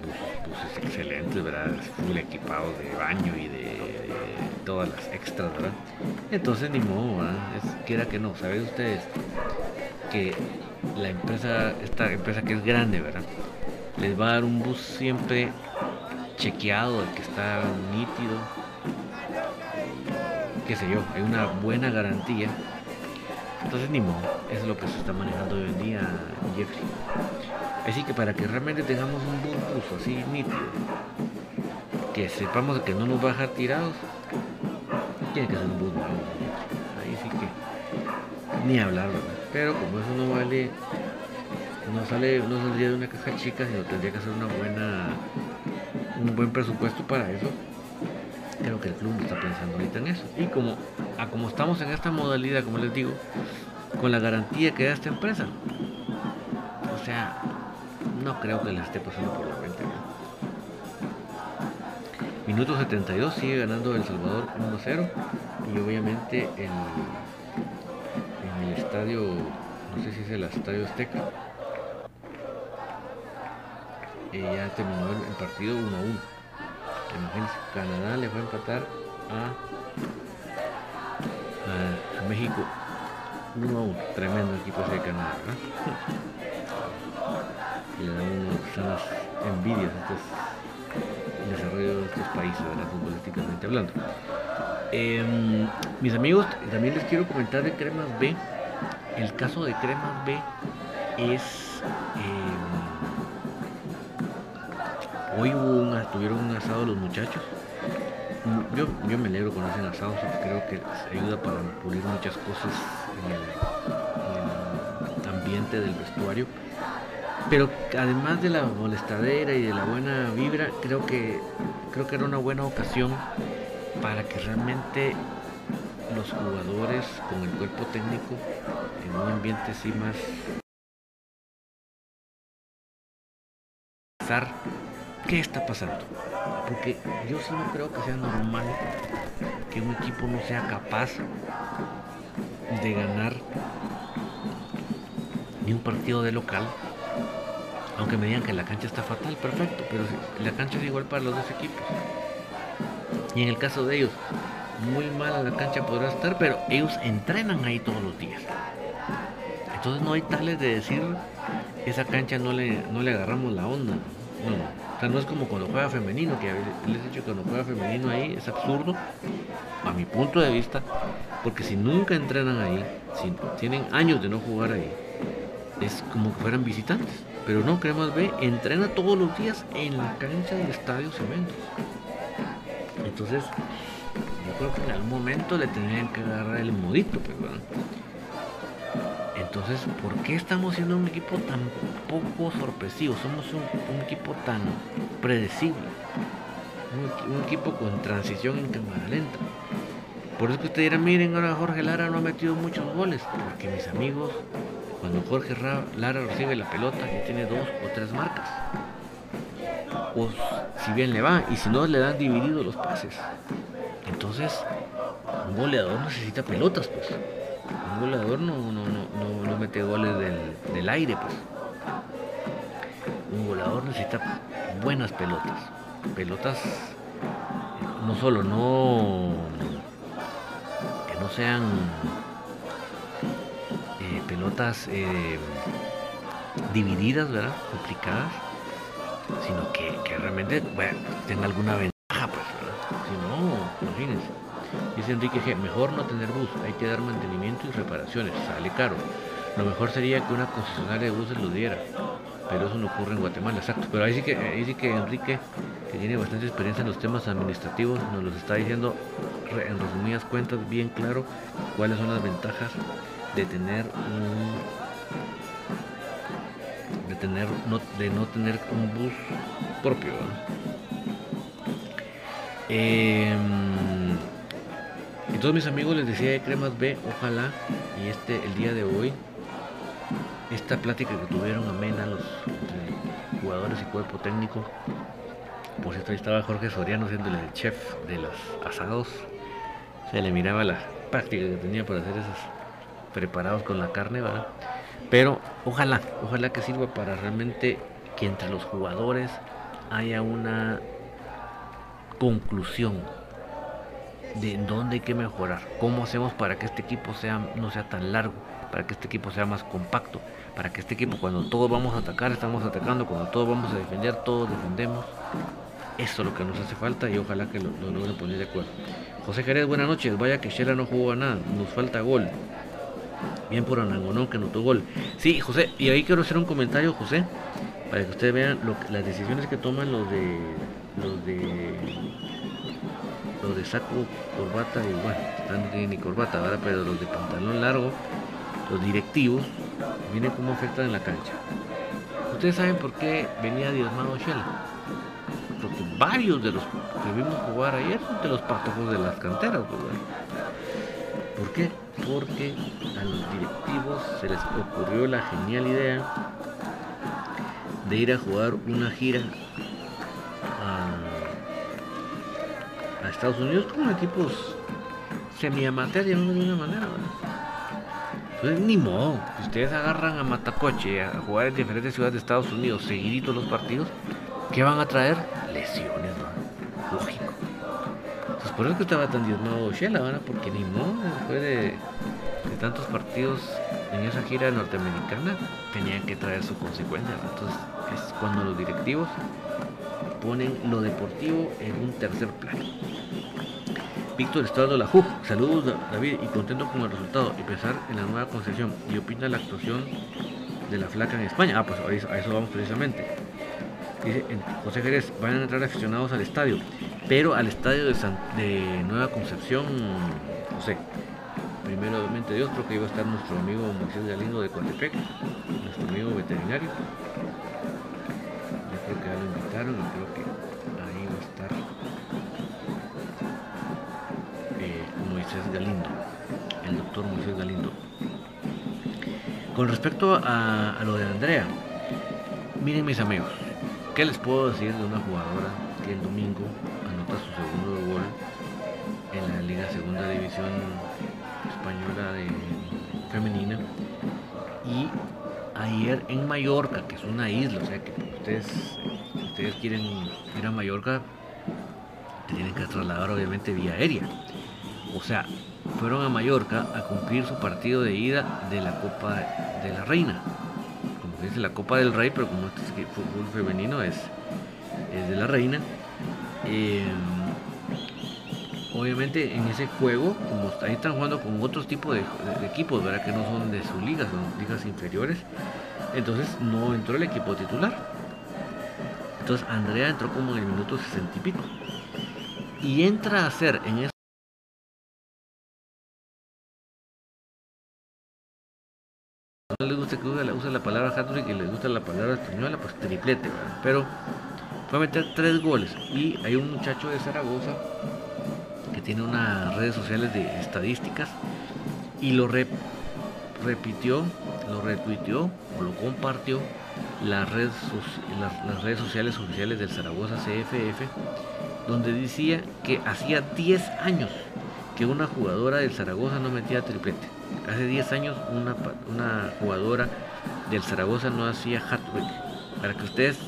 buses, excelentes, ¿verdad? Full equipados de baño y de, todas las extras, ¿verdad? Entonces ni modo, ¿verdad? Es, quiera que no, ¿saben ustedes? que la empresa, esta empresa que es grande, ¿verdad? Les va a dar un bus siempre chequeado, que está nítido, qué sé yo, hay una buena garantía. Entonces ni modo, es lo que se está manejando hoy en día, Jeffrey. Así que para que realmente tengamos un bus así nítido, que sepamos que no nos va a dejar tirados, tiene que ser un nuevo. Ahí sí que ni hablar. Pero como eso no vale, no sale, no saldría de una caja chica, sino tendría que hacer una buena, un buen presupuesto para eso. Creo que el club está pensando ahorita en eso. Y como, a como estamos en esta modalidad, como les digo, con la garantía que da esta empresa. No creo que les esté pasando por la mente. Minuto 72 sigue ganando El Salvador 1-0 y obviamente el el estadio, no sé si es el estadio Azteca. Y ya terminó el, partido 1 a 1. Imagínense, Canadá le fue a empatar a, a, México 1 a 1. Tremendo equipo ese de Canadá, y le dan unas envidias a el desarrollo de estos países, ¿verdad? futbolísticamente hablando. Em, mis amigos, también les quiero comentar de Cremas B. El caso de Cremas B es. Em, hoy tuvieron un asado los muchachos. Yo, yo me alegro con hacen asados creo que ayuda para pulir muchas cosas en el, ambiente del vestuario. Pero además de la molestadera y de la buena vibra, creo que creo que era una buena ocasión para que realmente los jugadores con el cuerpo técnico en un ambiente así más qué está pasando porque yo sí no creo que sea normal que un equipo no sea capaz de ganar ni un partido de local aunque me digan que la cancha está fatal perfecto pero la cancha es igual para los dos equipos y en el caso de ellos, muy mala la cancha podrá estar, pero ellos entrenan ahí todos los días. Entonces no hay tales de decir, esa cancha no le, no le agarramos la onda. No, O sea, no es como cuando juega femenino, que les he dicho que cuando juega femenino ahí es absurdo, a mi punto de vista, porque si nunca entrenan ahí, si tienen años de no jugar ahí, es como que fueran visitantes. Pero no, Cremas B entrena todos los días en la cancha del Estadio Cementos. Entonces, yo creo que en algún momento le tendrían que agarrar el modito, pues, Entonces, ¿por qué estamos siendo un equipo tan poco sorpresivo? Somos un, equipo tan predecible. Un, equipo con transición en cámara lenta. Por eso que usted dirá, miren, ahora Jorge Lara no ha metido muchos goles. Porque mis amigos, cuando Jorge Lara recibe la pelota, ya tiene dos o tres marcas o si bien le va, y si no le dan dividido los pases. Entonces, un goleador necesita pelotas, pues. Un goleador no, no, no, no mete goles del, aire, pues. Un goleador necesita buenas pelotas. Pelotas, no solo no. que no sean pelotas eh, divididas, ¿verdad? Complicadas sino que, realmente bueno, tenga alguna ventaja, pues, ¿verdad? Si no, imagínense. Dice Enrique G, mejor no tener bus, hay que dar mantenimiento y reparaciones, sale caro. lo mejor sería que una concesionaria de buses lo diera, pero eso no ocurre en Guatemala, exacto. Pero ahí sí que, ahí sí que Enrique, que tiene bastante experiencia en los temas administrativos, nos los está diciendo en resumidas cuentas bien claro cuáles son las ventajas de tener un de tener no, de no tener un bus propio. Eh, y todos mis amigos les decía de Cremas B, ojalá y este el día de hoy esta plática que tuvieron amena los jugadores y cuerpo técnico. Por cierto, ahí estaba Jorge Soriano siendo el chef de los asados. Se le miraba la práctica que tenía para hacer esos preparados con la carne, ¿verdad? Pero ojalá, ojalá que sirva para realmente que entre los jugadores haya una conclusión de dónde hay que mejorar, cómo hacemos para que este equipo sea, no sea tan largo, para que este equipo sea más compacto, para que este equipo cuando todos vamos a atacar, estamos atacando, cuando todos vamos a defender, todos defendemos. Eso es lo que nos hace falta y ojalá que lo, logren poner de acuerdo. José Jerez, buenas noches. Vaya que Shera no jugó a nada, nos falta gol. Bien por Anangonón que anotó gol. Sí, José, y ahí quiero hacer un comentario, José, para que ustedes vean las decisiones que toman los de los de los de saco, corbata y bueno, no tienen ni corbata, ¿verdad? pero los de pantalón largo, los directivos, miren cómo afectan en la cancha. Ustedes saben por qué venía diezmado Shela. Porque varios de los que vimos jugar ayer son de los patojos de las canteras, ¿verdad? ¿Por qué? Porque a los directivos se les ocurrió la genial idea de ir a jugar una gira a, Estados Unidos con equipos semi-amateur, de una manera. Ni modo, si ustedes agarran a Matacoche a jugar en diferentes ciudades de Estados Unidos, seguiditos los partidos, ¿qué van a traer? Lesiones, ¿no? Por eso que estaba tan diezmado Shela, ¿verdad? Porque ni modo, después de, tantos partidos en esa gira norteamericana, tenían que traer su consecuencia. Entonces, es cuando los directivos ponen lo deportivo en un tercer plano. Víctor Estrado La saludos David y contento con el resultado y pensar en la nueva concesión y opina la actuación de la flaca en España. Ah, pues a eso vamos precisamente. Dice José Jerez, van a entrar aficionados al estadio, pero al estadio de, de Nueva Concepción, José. Primero, obviamente Dios, creo que iba a estar nuestro amigo Moisés Galindo de Coatepec, nuestro amigo veterinario que ya lo invitaron y creo que ahí va a estar eh, Moisés Galindo, el doctor Moisés Galindo. Con respecto a, lo de Andrea, miren mis amigos, ¿qué les puedo decir de una jugadora que el domingo Española de Femenina y ayer en Mallorca, que es una isla, o sea que ustedes, ustedes quieren ir a Mallorca, tienen que trasladar obviamente vía aérea. O sea, fueron a Mallorca a cumplir su partido de ida de la Copa de la Reina. Como dice la Copa del Rey, pero como este fútbol femenino es, es de la Reina. Eh, obviamente en ese juego, como ahí están jugando con otros tipos de, equipos, ¿verdad? Que no son de su liga, son ligas inferiores. Entonces no entró el equipo titular. Entonces Andrea entró como en el minuto 60 y pico. Y entra a hacer en eso. No les gusta que use la, palabra hat-trick y les gusta la palabra española, pues triplete, ¿verdad? Pero fue a meter tres goles. Y hay un muchacho de Zaragoza que tiene unas redes sociales de estadísticas y lo repitió, lo retuiteó o lo compartió las redes, las, redes sociales oficiales del Zaragoza CFF, donde decía que hacía 10 años que una jugadora del Zaragoza no metía triplete. Hace 10 años una, una jugadora del Zaragoza no hacía hat-trick. Para que ustedes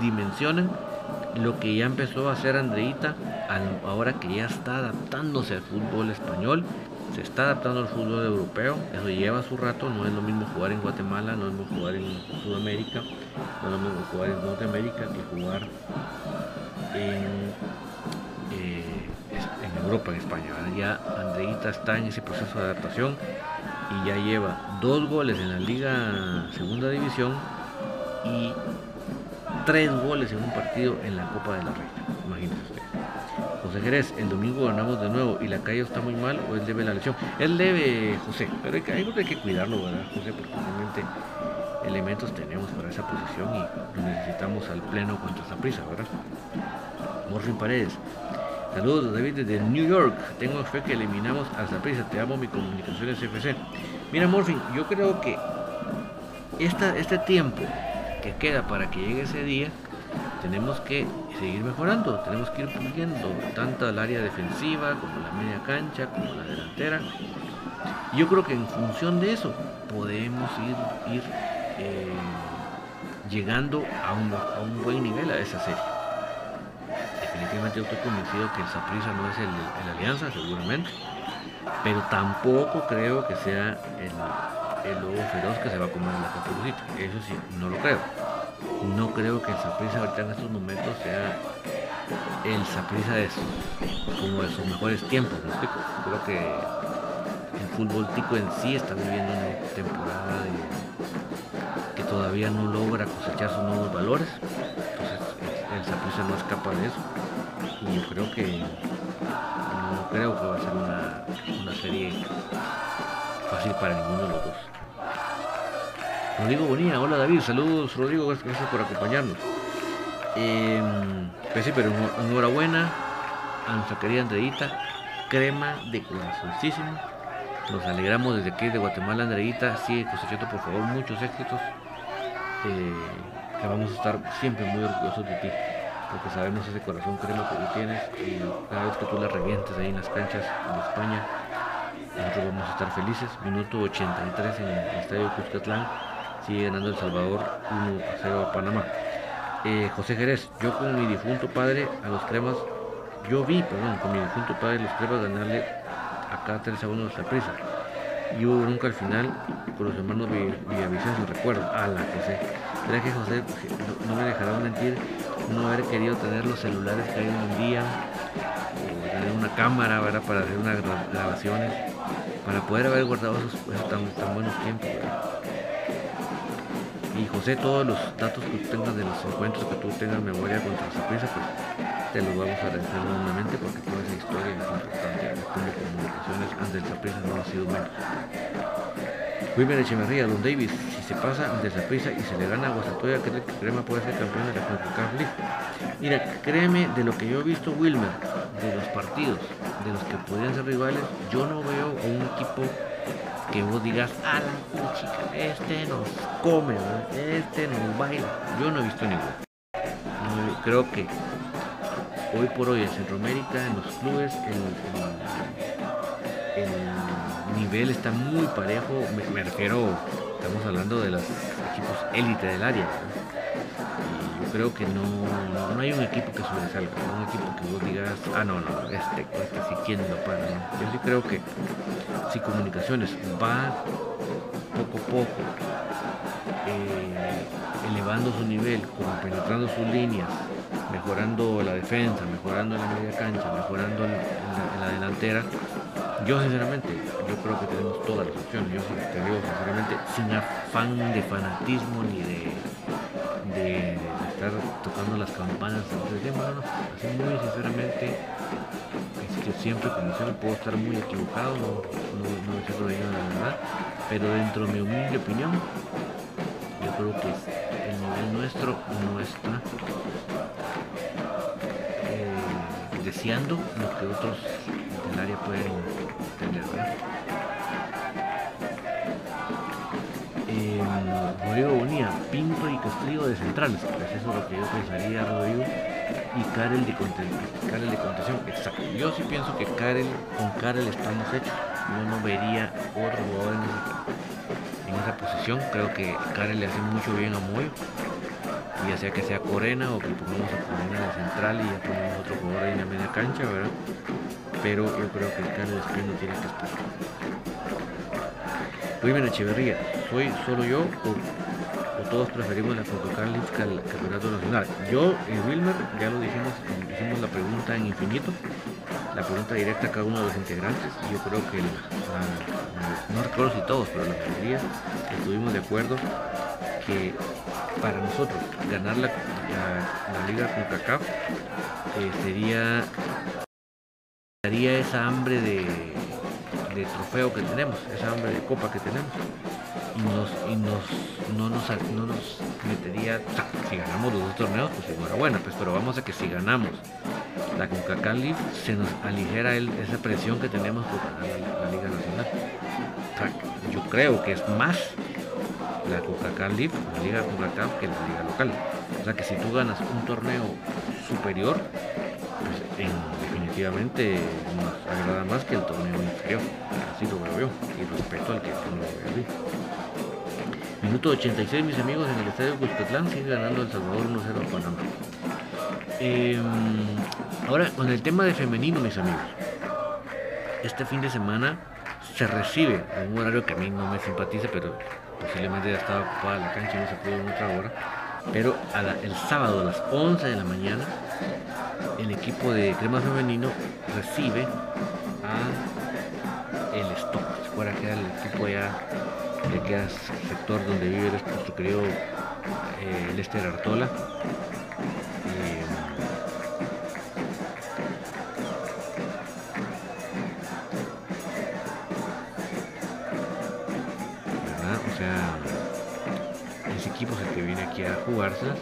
dimensionen lo que ya empezó a hacer Andreita ahora que ya está adaptándse al fútbol español, se está adaptando al fútbol europeo, eso lleva su rato, no es lo mismo jugar en Guatemala, no es lo mismo jugar en Sudamérica, no es lo mismo jugar en Norteamérica que jugar en, eh, en Europa, en España. Ya Andreita está en ese proceso de adaptación y ya lleva dos goles en la Liga Segunda División y tres goles en un partido en la Copa de la Reina. Imagínese. José Jerez, el domingo ganamos de nuevo y la calle está muy mal o él debe la lesión. Él debe, José, pero hay que, hay que cuidarlo, ¿verdad, José? Porque realmente elementos tenemos para esa posición y lo necesitamos al pleno contra esa ¿verdad? Morfin Paredes. Saludos David desde New York. Tengo fe que eliminamos a prisa. Te amo mi comunicaciones FC. Mira Morfin, yo creo que esta, este tiempo que queda para que llegue ese día, tenemos que seguir mejorando, tenemos que ir puliendo tanto el área defensiva como la media cancha, como la delantera. Yo creo que en función de eso podemos ir, ir eh, llegando a un, a un buen nivel a esa serie. Definitivamente yo estoy convencido que el Saprissa no es el, el, Alianza, seguramente, pero tampoco creo que sea el, el lobo feroz que se va a comer en la caperucita. Eso sí, no lo creo. No creo que el Saprissa ahorita en estos momentos sea el Saprissa de como de sus mejores tiempos, ¿me? Creo que el fútbol tico en sí está viviendo una temporada que todavía no logra cosechar sus nuevos valores. Entonces el Saprissa no escapa de eso. Y yo creo que no creo que va a ser una, una serie fácil para ninguno de los dos. Rodrigo Bonilla, hola David, saludos Rodrigo, gracias por acompañarnos. Eh, pues sí, pero enhorabuena a nuestra querida Andreita, crema de corazoncísimo. Nos alegramos desde aquí de Guatemala, Andreita, sigue cosechando por favor muchos éxitos. Eh, que vamos a estar siempre muy orgullosos de ti, porque sabemos ese corazón crema que tú tienes y cada vez que tú la revientes ahí en las canchas de España, nosotros vamos a estar felices. Minuto 83 en el Estadio Cuscatlán sigue ganando El Salvador 1 a 0 a Panamá. Eh, José Jerez, yo con mi difunto padre a los cremas, yo vi, perdón, con mi difunto padre los cremas ganarle acá 3 a 1 a prisa. Y hubo nunca al final con los hermanos Villavicencio, recuerdo, a la José. ¿Será que José no, me dejará mentir? No haber querido tener los celulares que hay hoy en día, o tener una cámara para hacer unas grabaciones, para poder haber guardado esos, tan, tan, buenos tiempos. Y José, todos los datos que tú tengas de los encuentros que tú tengas memoria contra Saprissa, pues te los vamos a agradecer nuevamente porque toda esa historia es importante. de comunicaciones antes del Saprissa no ha sido menos. Wilmer Echeverría, Don Davis, si se pasa ante Saprissa y se le gana a Guasatoya, ¿cree que Crema puede ser campeón de la CONCACAF League? Mira, créeme, de lo que yo he visto, Wilmer, de los partidos, de los que podrían ser rivales, yo no veo a un equipo que vos digas, a la chica, este nos come, este nos baila. Yo no he visto ninguno. creo que hoy por hoy en Centroamérica, en los clubes, el, nivel está muy parejo. Me, refiero, estamos hablando de los equipos élite del área. Creo que no, no, hay un equipo que sobresalga, un equipo que vos digas, ah, no, no, este, este sí, ¿quién lo para? Yo sí creo que si Comunicaciones va poco a poco eh, elevando su nivel, como penetrando sus líneas, mejorando la defensa, mejorando la media cancha, mejorando en la, delantera, yo sinceramente, yo creo que tenemos todas las opciones, yo te digo sinceramente, sin afán de fanatismo ni de, estar tocando las campanas, así muy sinceramente que siempre, como siempre, puedo estar muy equivocado, no, no, no de la verdad, pero dentro de mi humilde opinión, yo creo que el nivel nuestro no está eh, deseando lo que otros del área pueden tener. Eh, Rodrigo Bonilla, Pinto y Castillo de centrales, pues eso es lo que yo pensaría, Rodrigo y Karel de, Karel de contención. Exacto. Yo sí pienso que Karel, con Karel estamos hechos. Yo no vería otro jugador en esa, posición. Creo que Karel le hace mucho bien a Moyo. Ya sea que sea Corena o que pongamos a Corena en la central y ya ponemos otro jugador ahí en la media cancha, ¿verdad? Pero yo creo que Karel Espino tiene que estar. Luis Echeverría, ¿soy solo yo o todos preferimos la Coca-Cola que al campeonato nacional. Yo y Wilmer, ya lo dijimos, hicimos la pregunta en infinito, la pregunta directa a cada uno de los integrantes, yo creo que no recuerdo si todos, pero la mayoría estuvimos de acuerdo que para nosotros ganar la, liga con CACAF eh, sería daría esa hambre de, trofeo que tenemos, esa hambre de copa que tenemos. Y, nos, y nos, no, nos, no nos metería, si ganamos los dos torneos, pues enhorabuena, pues, pero vamos a que si ganamos la CONCACAF se nos aligera esa presión que tenemos por la, la Liga Nacional. yo creo que es más la CONCACAF la Liga CONCACAF que la Liga local. O sea que si tú ganas un torneo superior, pues definitivamente nos agrada más que el torneo inferior. Así lo veo yo y respeto al que no lo así. Minuto 86, mis amigos, en el estadio Cuscatlán sigue ganando El Salvador 1-0 a Panamá. Em, ahora, con el tema de femenino, mis amigos. Este fin de semana se recibe en un horario que a mí no me simpatiza, pero posiblemente ya estaba ocupada la cancha y no se pudo en otra hora. Pero el sábado a las 11 de la mañana, el equipo de crema femenino recibe a el Stock. Si fuera que el equipo ya de que el sector donde vive nuestro querido eh, Lester Artola. a jugarse. solo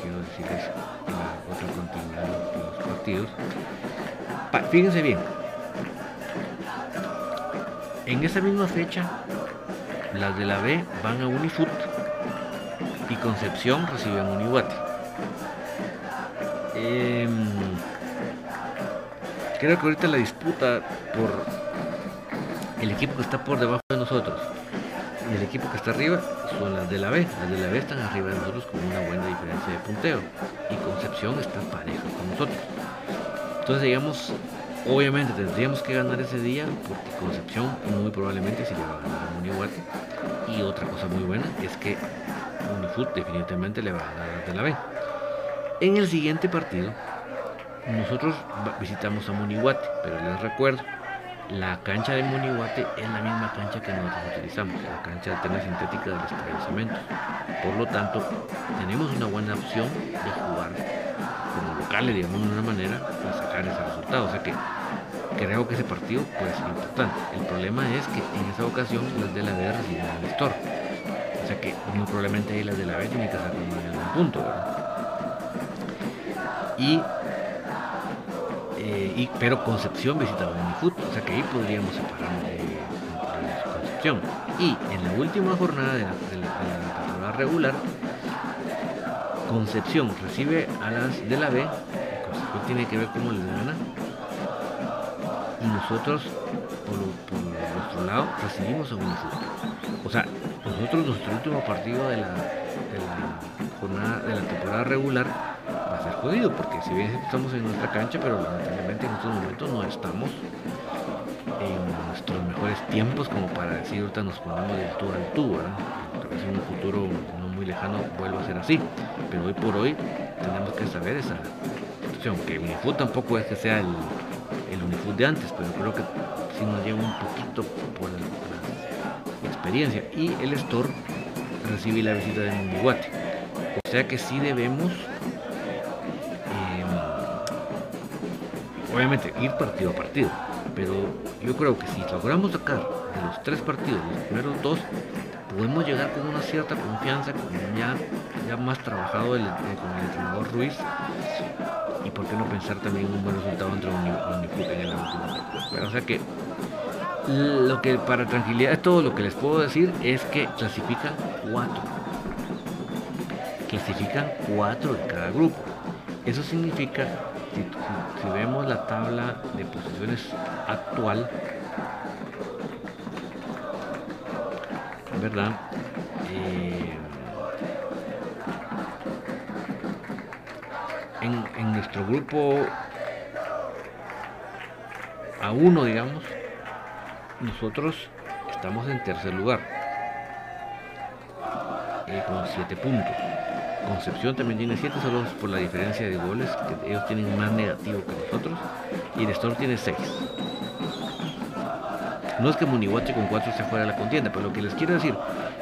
quiero decirles la otra continuidad de los partidos. fíjense bien. En esa misma fecha, las de la B van a Unifut y Concepción reciben Unihuate. Eh, creo que ahorita la disputa por el equipo que está por debajo de nosotros y el equipo que está arriba son las de la B. Las de la B están arriba de nosotros con una buena diferencia de punteo. Y Concepción está pareja con nosotros. Entonces, digamos, obviamente tendríamos que ganar ese día porque Concepción muy probablemente se le va a ganar a Munihuate. Y otra cosa muy buena es que Unifut definitivamente le va a ganar de la B. En el siguiente partido, nosotros visitamos a Munihuate, pero les recuerdo, la cancha de Monihuate es la misma cancha que nosotros utilizamos, la cancha alterna sintética del Estadio Por lo tanto, tenemos una buena opción de jugar como locales, digamos de una manera, sacar ese resultado. O sea que creo que ese partido puede ser importante. El problema es que en esa ocasión las de la B reciben el lector. O sea que muy probablemente ahí las de la B tienen que sacar un punto. Y eh, pero Concepción visitaba Unifut, o sea que ahí podríamos separarnos de, Concepción. Y en la última jornada de la, temporada regular, Concepción recibe a las de la B, Concepción tiene que ver cómo les gana, y nosotros, por, nuestro lado, recibimos a Unifut. O sea, nosotros nuestro último partido de la, de la jornada de la temporada regular va a ser jodido, porque si bien estamos en nuestra cancha, pero lamentablemente en estos momentos no estamos en nuestros mejores tiempos como para decir ahorita nos ponemos del tú al tú, Tal vez en un futuro no muy lejano vuelva a ser así, pero hoy por hoy tenemos que saber esa situación, que Unifut tampoco es que sea el, el de antes, pero creo que sí nos lleva un poquito por la, experiencia y el Store recibe la visita de Munguate. O sea que sí debemos obviamente ir partido a partido, pero yo creo que si logramos sacar de los tres partidos, los primeros dos, podemos llegar con una cierta confianza, con ya, ya más trabajado con el entrenador Ruiz, qué no pensar también un buen resultado entre Unifut en el último Pero o sea que lo que para tranquilidad todo lo que les puedo decir es que clasifican cuatro. Clasifican cuatro de cada grupo. Eso significa si, vemos la tabla de posiciones actual, ¿verdad? Nuestro grupo a uno, digamos, nosotros estamos en tercer lugar, eh, con 7 puntos. Concepción también tiene 7 solo por la diferencia de goles, que ellos tienen más negativo que nosotros, y Nestor tiene 6. No es que Munihuate con 4 esté fuera de la contienda, pero lo que les quiero decir,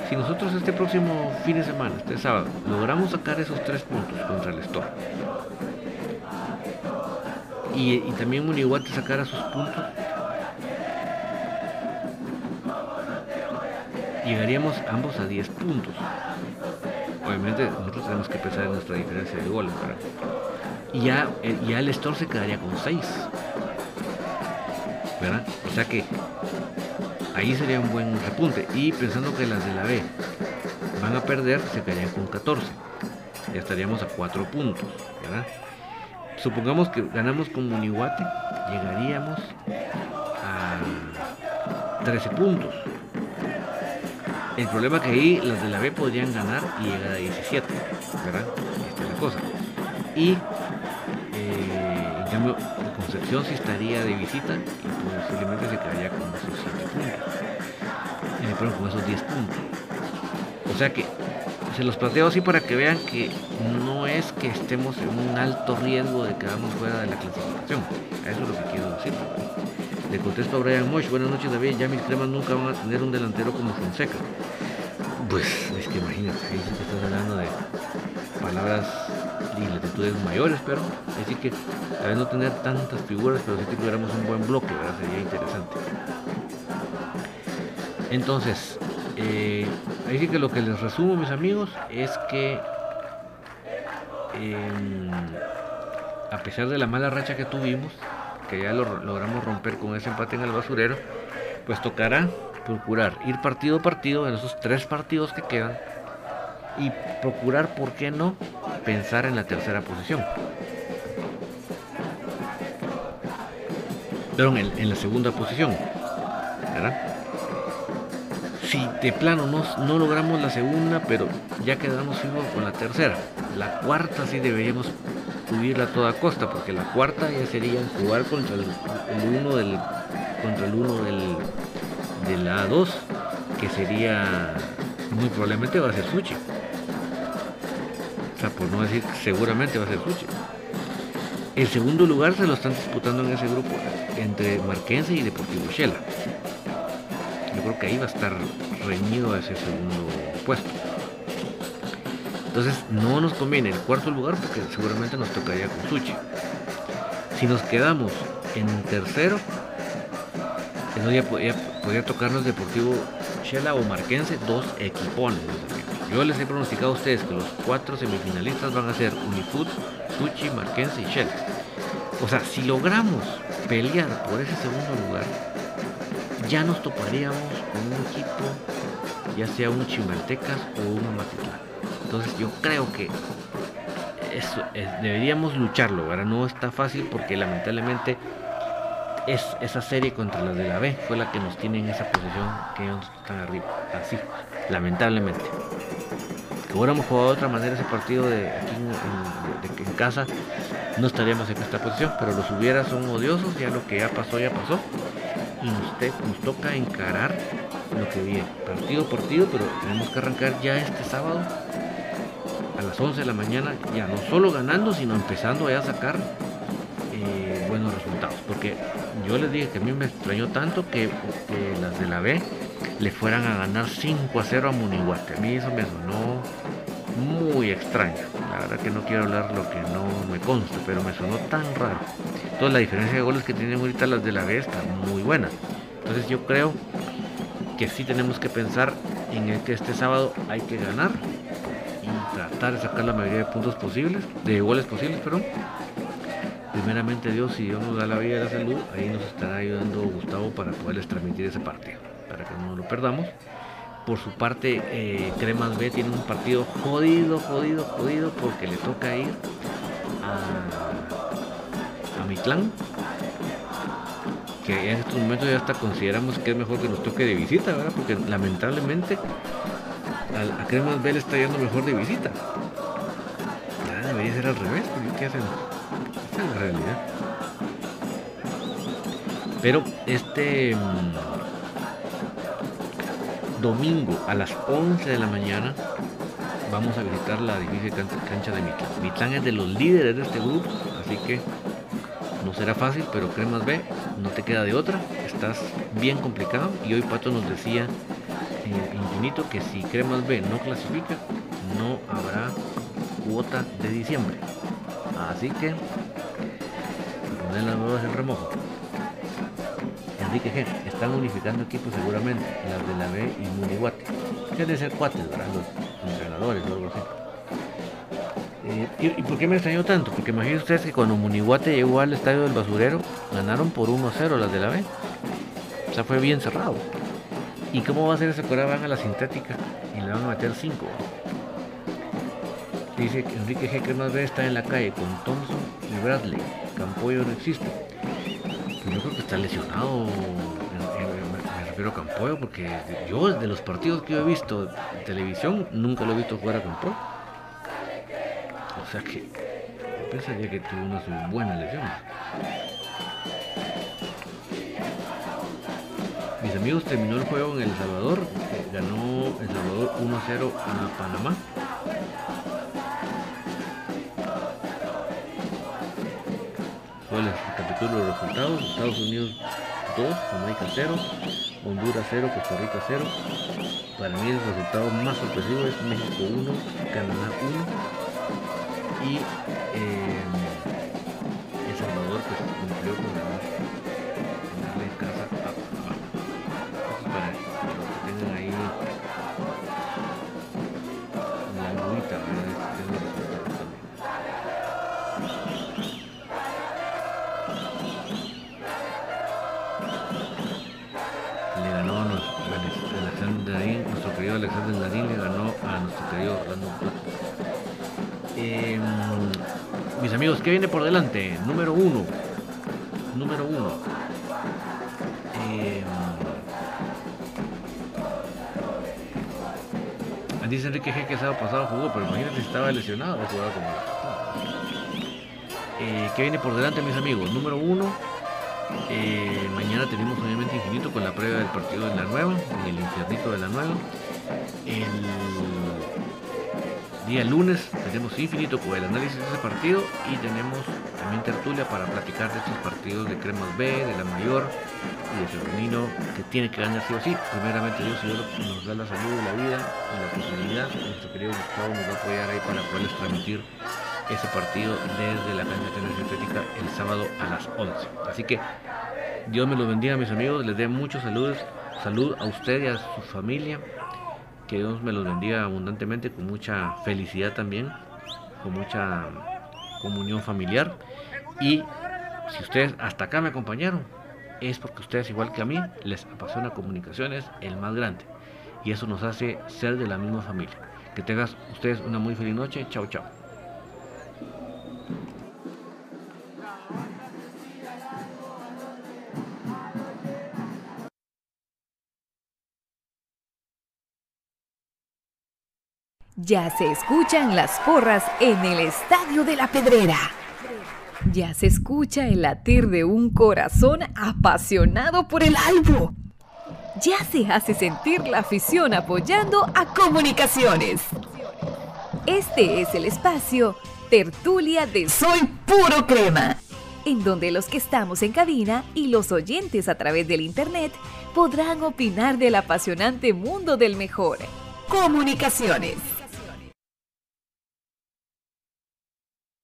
si nosotros este próximo fin de semana, este sábado, logramos sacar esos 3 puntos contra el Store, y, y también Munihuate sacara sus puntos, llegaríamos ambos a 10 puntos. Obviamente nosotros tenemos que pensar en nuestra diferencia de goles, Y ya, eh, ya el Store se quedaría con 6. ¿Verdad? O sea que ahí sería un buen repunte. Y pensando que las de la B van a perder, se quedarían con 14. Ya estaríamos a 4 puntos, ¿verdad? Supongamos que ganamos con Munihuate, llegaríamos a 13 puntos. El problema que ahí las de la B podrían ganar y llegar a 17, ¿verdad? Esta es la cosa. Y eh, en cambio, Concepción sí estaría de visita y posiblemente se quedaría con esos 7 puntos. Eh, perdón, con esos 10 puntos. O sea que se los planteo así para que vean que no es que estemos en un alto riesgo de quedarnos fuera de la clasificación. Eso es lo que quiero decir. Le contesto a Brian Mosh, buenas noches David, ya mis cremas nunca van a tener un delantero como Fonseca. Pues es que imagínate, ahí sí que estás hablando de palabras y latitudes mayores, pero así que a vez no tener tantas figuras, pero si tuviéramos un buen bloque, ¿verdad? sería interesante. Entonces, eh, ahí sí que lo que les resumo, mis amigos, es que em, a pesar de la mala racha que tuvimos, que ya lo logramos romper con ese empate en el basurero, pues tocará procurar ir partido a partido en esos tres partidos que quedan y procurar, ¿por qué no?, pensar en la tercera posición. Perdón, en, la segunda posición. ¿verdad? De plano no, no logramos la segunda, pero ya quedamos con la tercera. La cuarta sí deberíamos subirla a toda costa, porque la cuarta ya sería jugar contra el, uno del contra el uno del de la A2, que sería muy probablemente va a ser Suchi. O sea, por no decir seguramente va a ser Suchi. El segundo lugar se lo están disputando en ese grupo entre Marquense y Deportivo Shela. Yo creo que ahí va a estar reñido ese segundo puesto. Entonces no nos conviene el cuarto lugar porque seguramente nos tocaría con Suchi. Si nos quedamos en tercero, eso ya podría, tocarnos Deportivo Shela o Marquense, dos equipones. Yo les he pronosticado a ustedes que los cuatro semifinalistas van a ser Unifood, Suchi, Marquense y Shela. O sea, si logramos pelear por ese segundo lugar, ya nos toparíamos con un equipo, ya sea un Chimaltecas o un Amatitlán. Entonces yo creo que eso, deberíamos lucharlo, ¿verdad? No está fácil porque lamentablemente es esa serie contra las de la B fue la que nos tiene en esa posición que ellos están arriba. Así, lamentablemente. Que hubiéramos jugado de otra manera ese partido de aquí en, casa, no estaríamos en esta posición, pero los hubiera son odiosos, ya lo que ya pasó, ya pasó. Y nos, nos toca encarar lo que viene, partido por partido, pero tenemos que arrancar ya este sábado a las 11 de la mañana, ya no solo ganando, sino empezando a sacar eh, buenos resultados. Porque yo les dije que a mí me extrañó tanto que, las de la B le fueran a ganar 5 a 0 a Munihuate. A mí eso me sonó muy extraño. La verdad que no quiero hablar lo que no me consta, pero me sonó tan raro. Entonces la diferencia de goles que tienen ahorita las de la B está muy buena. Entonces yo creo que sí tenemos que pensar en el que este sábado hay que ganar y tratar de sacar la mayoría de puntos posibles, de goles posibles, perdón. Primeramente Dios, si Dios nos da la vida y la salud, ahí nos estará ayudando Gustavo para poderles transmitir ese partido, para que no lo perdamos. Por su parte, eh, Cremas B tiene un partido jodido, jodido, jodido, porque le toca ir a, a Mitlán que en estos momentos ya hasta consideramos que es mejor que nos toque de visita, ¿verdad? Porque lamentablemente a, Cremas B le está yendo mejor de visita. Debería ser al revés, ¿qué hacen? Esa es la realidad. Pero este mm, domingo a las 11 de la mañana vamos a visitar la difícil cancha de Mitlán. Mitlán es de los líderes de este grupo, así que no será fácil, pero Cremas B no te queda de otra, estás bien complicado y hoy Pato nos decía eh, infinito que si Cremas B no clasifica, no habrá cuota de diciembre. Así que, poner las nuevas en remojo. Enrique G. Están unificando equipos seguramente, las de la B y Munihuate. Que de ser cuates, ¿verdad? Los entrenadores o algo así. ¿Y, por qué me extrañó tanto? Porque imagínense ustedes que cuando Munihuate llegó al estadio del basurero, ganaron por 1-0 las de la B. O sea, fue bien cerrado. ¿Y cómo va a ser ese que van a la sintética y le van a meter 5? Dice que Enrique que más ve está en la calle con Thompson y Bradley. Campoyo no existe. Pues yo creo que está lesionado. Me refiero a Campoyo porque yo de los partidos que he visto en televisión nunca lo he visto jugar a Campoyo. O sea que pensaría que tuvo una buena lesión. Mis amigos, terminó el juego en El Salvador. Ganó El Salvador 1-0 a Panamá. Solo les recapitulo los resultados. Estados Unidos 2, Jamaica 0, Honduras 0, Costa Rica 0. Para mí el resultado más sorpresivo es México 1, Canadá 1 y eh, El Salvador pues cumplió con ganarle en casa a. Entonces para los que tengan ahí la agüita, le ganó a nos- a Alexander Darín, nuestro querido Alexander Darín le ganó a nuestro querido Orlando Plata. Eh, mis amigos, ¿qué viene por delante? Número uno. Número uno. Eh, dice Enrique G que el sábado pasado jugó, pero imagínate si estaba lesionado, ha jugado como eh, ¿Qué viene por delante, mis amigos? Número uno, eh, mañana tenemos obviamente Infinito con la prueba del partido de la nueva, en el infiernito de la nueva. Día lunes tenemos Infinito con el análisis de ese partido y tenemos también tertulia para platicar de estos partidos de Cremas B, de la mayor y de femenino que tiene que ganar sí o sí. Primeramente Dios, Señor nos da la salud, la vida y la posibilidad. Nuestro querido Gustavo nos va a apoyar ahí para poderles transmitir ese partido desde la cancha de sintética el sábado a las 11. Así que Dios me los bendiga, mis amigos. Les dé muchos saludos. Salud a usted y a su familia. Que Dios me los bendiga abundantemente, con mucha felicidad también, con mucha comunión familiar. Y si ustedes hasta acá me acompañaron, es porque ustedes, igual que a mí, les apasiona comunicaciones, el más grande. Y eso nos hace ser de la misma familia. Que tengan ustedes una muy feliz noche. Chao, chao. Ya se escuchan las porras en el Estadio de la Pedrera. Ya se escucha el latir de un corazón apasionado por el albo. Ya se hace sentir la afición apoyando a comunicaciones. Este es el espacio Tertulia de Soy Puro Crema, en donde los que estamos en cabina y los oyentes a través del Internet podrán opinar del apasionante mundo del mejor. Comunicaciones.